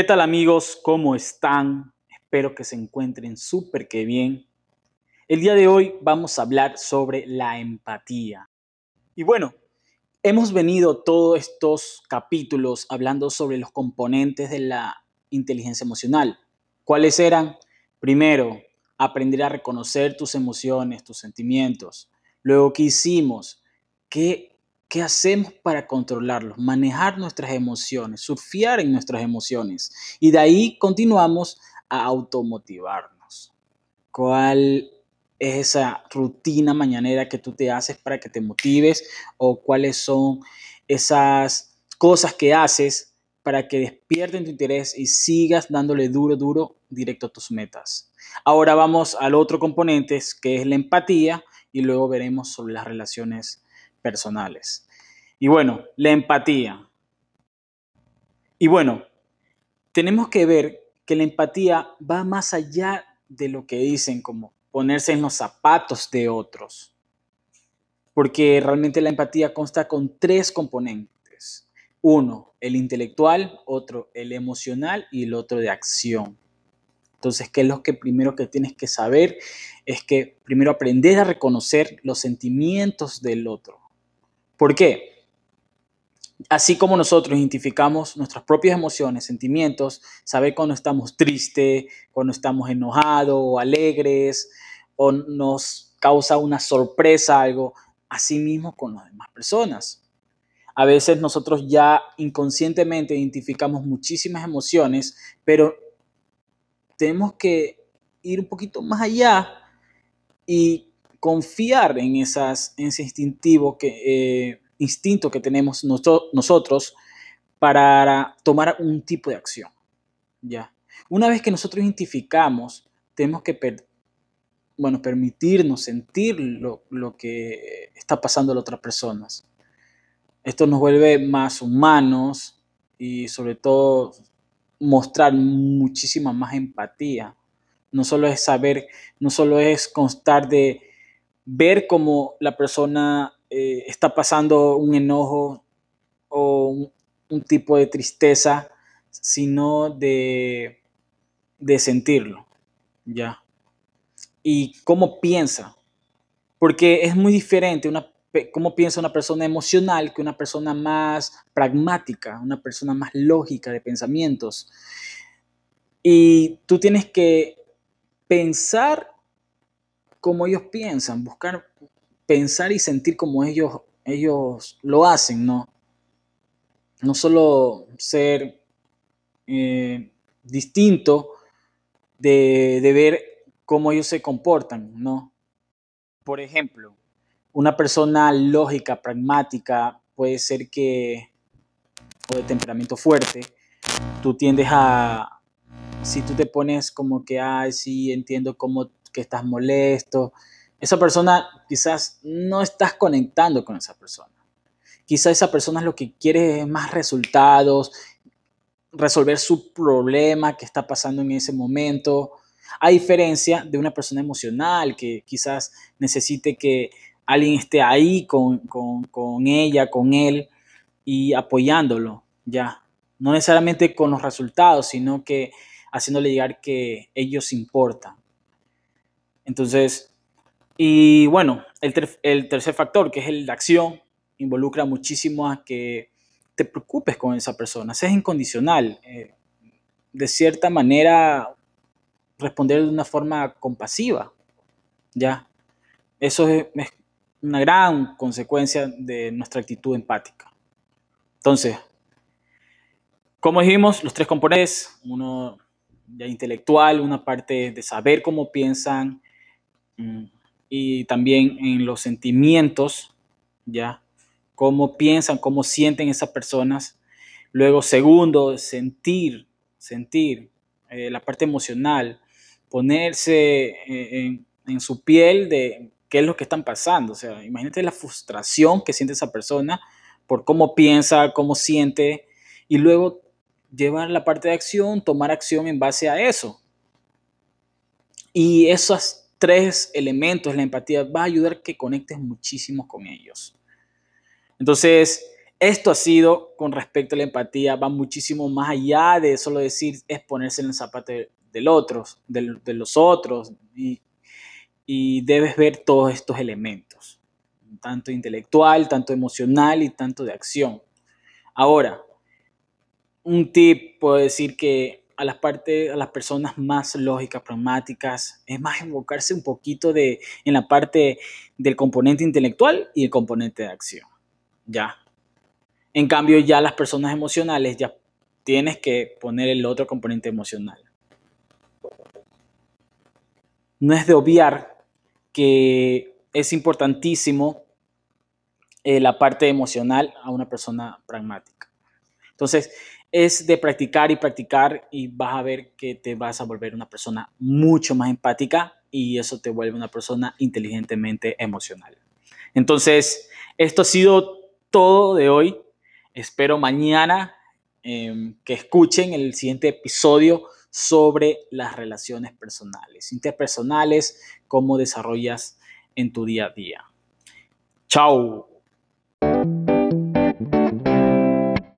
¿Qué tal amigos? ¿Cómo están? Espero que se encuentren súper que bien. El día de hoy vamos a hablar sobre la empatía. Y bueno, hemos venido todos estos capítulos hablando sobre los componentes de la inteligencia emocional. ¿Cuáles eran? Primero, aprender a reconocer tus emociones, tus sentimientos. Luego, ¿qué hicimos? ¿Qué ¿Qué hacemos para controlarlos? Manejar nuestras emociones, surfear en nuestras emociones. Y de ahí continuamos a automotivarnos. ¿Cuál es esa rutina mañanera que tú te haces para que te motives? ¿O cuáles son esas cosas que haces para que despierten tu interés y sigas dándole duro, duro, directo a tus metas? Ahora vamos al otro componente, que es la empatía, y luego veremos sobre las relaciones personales. Y bueno, la empatía. Y bueno, tenemos que ver que la empatía va más allá de lo que dicen como ponerse en los zapatos de otros. Porque realmente la empatía consta con tres componentes. Uno, el intelectual, otro, el emocional y el otro de acción. Entonces, ¿qué es lo que primero que tienes que saber? Es que primero aprender a reconocer los sentimientos del otro. ¿Por qué? Así como nosotros identificamos nuestras propias emociones, sentimientos, saber cuando estamos tristes, cuando estamos enojados o alegres, o nos causa una sorpresa algo, así mismo con las demás personas. A veces nosotros ya inconscientemente identificamos muchísimas emociones, pero tenemos que ir un poquito más allá y confiar en, esas, ese instintivo que, eh, instinto que tenemos nosotros para tomar un tipo de acción. ¿ya? Una vez que nosotros identificamos, tenemos que bueno, permitirnos sentir lo, lo que está pasando a las otras personas. Esto nos vuelve más humanos y sobre todo mostrar muchísima más empatía. No solo es saber, no solo es constar de ver cómo la persona eh, está pasando un enojo o un, tipo de tristeza, sino de, de sentirlo, ¿ya? Y cómo piensa, porque es muy diferente una, cómo piensa una persona emocional que una persona más pragmática, una persona más lógica de pensamientos. Y tú tienes que pensar como ellos piensan, buscar pensar y sentir como ellos, ellos lo hacen, ¿no? No solo ser eh, distinto de, de ver cómo ellos se comportan, ¿no? Por ejemplo, una persona lógica, pragmática, puede ser que, o de temperamento fuerte, tú tiendes a, si tú te pones como que, ay, sí, entiendo cómo que estás molesto, esa persona quizás no estás conectando con esa persona. Quizás esa persona lo que quiere más resultados, resolver su problema que está pasando en ese momento, a diferencia de una persona emocional que quizás necesite que alguien esté ahí con, con ella, con él y apoyándolo, ya. No necesariamente con los resultados, sino que haciéndole llegar que ellos importan. Entonces, y bueno, el, tercer factor, que es el de acción, involucra muchísimo a que te preocupes con esa persona, seas incondicional. Eh, de cierta manera, responder de una forma compasiva. ¿Ya? Eso es, una gran consecuencia de nuestra actitud empática. Entonces, como dijimos, los tres componentes, uno ya intelectual, una parte de saber cómo piensan, mm, y también en los sentimientos, ¿ya? Cómo piensan, cómo sienten esas personas. Luego, segundo, sentir, sentir, eh, la parte emocional, ponerse eh, en, su piel de qué es lo que están pasando. O sea, imagínate la frustración que siente esa persona por cómo piensa, cómo siente, y luego llevar la parte de acción, tomar acción en base a eso. Y esas tres elementos, la empatía, va a ayudar a que conectes muchísimo con ellos. Entonces, esto ha sido con respecto a la empatía, va muchísimo más allá de solo decir es ponerse en el zapato del otro, de, los otros, y, y debes ver todos estos elementos, tanto intelectual, tanto emocional y tanto de acción. Ahora, un tip puedo decir que a las partes, a las personas más lógicas, pragmáticas, es más enfocarse un poquito de, en la parte del componente intelectual y el componente de acción. Ya. En cambio, ya las personas emocionales, ya tienes que poner el otro componente emocional. No es de obviar que es importantísimo eh, la parte emocional a una persona pragmática. Entonces, es de practicar y practicar y vas a ver que te vas a volver una persona mucho más empática y eso te vuelve una persona inteligentemente emocional. Entonces, esto ha sido todo de hoy. Espero mañana em, que escuchen el siguiente episodio sobre las relaciones personales, interpersonales, cómo desarrollas en tu día a día. Chao.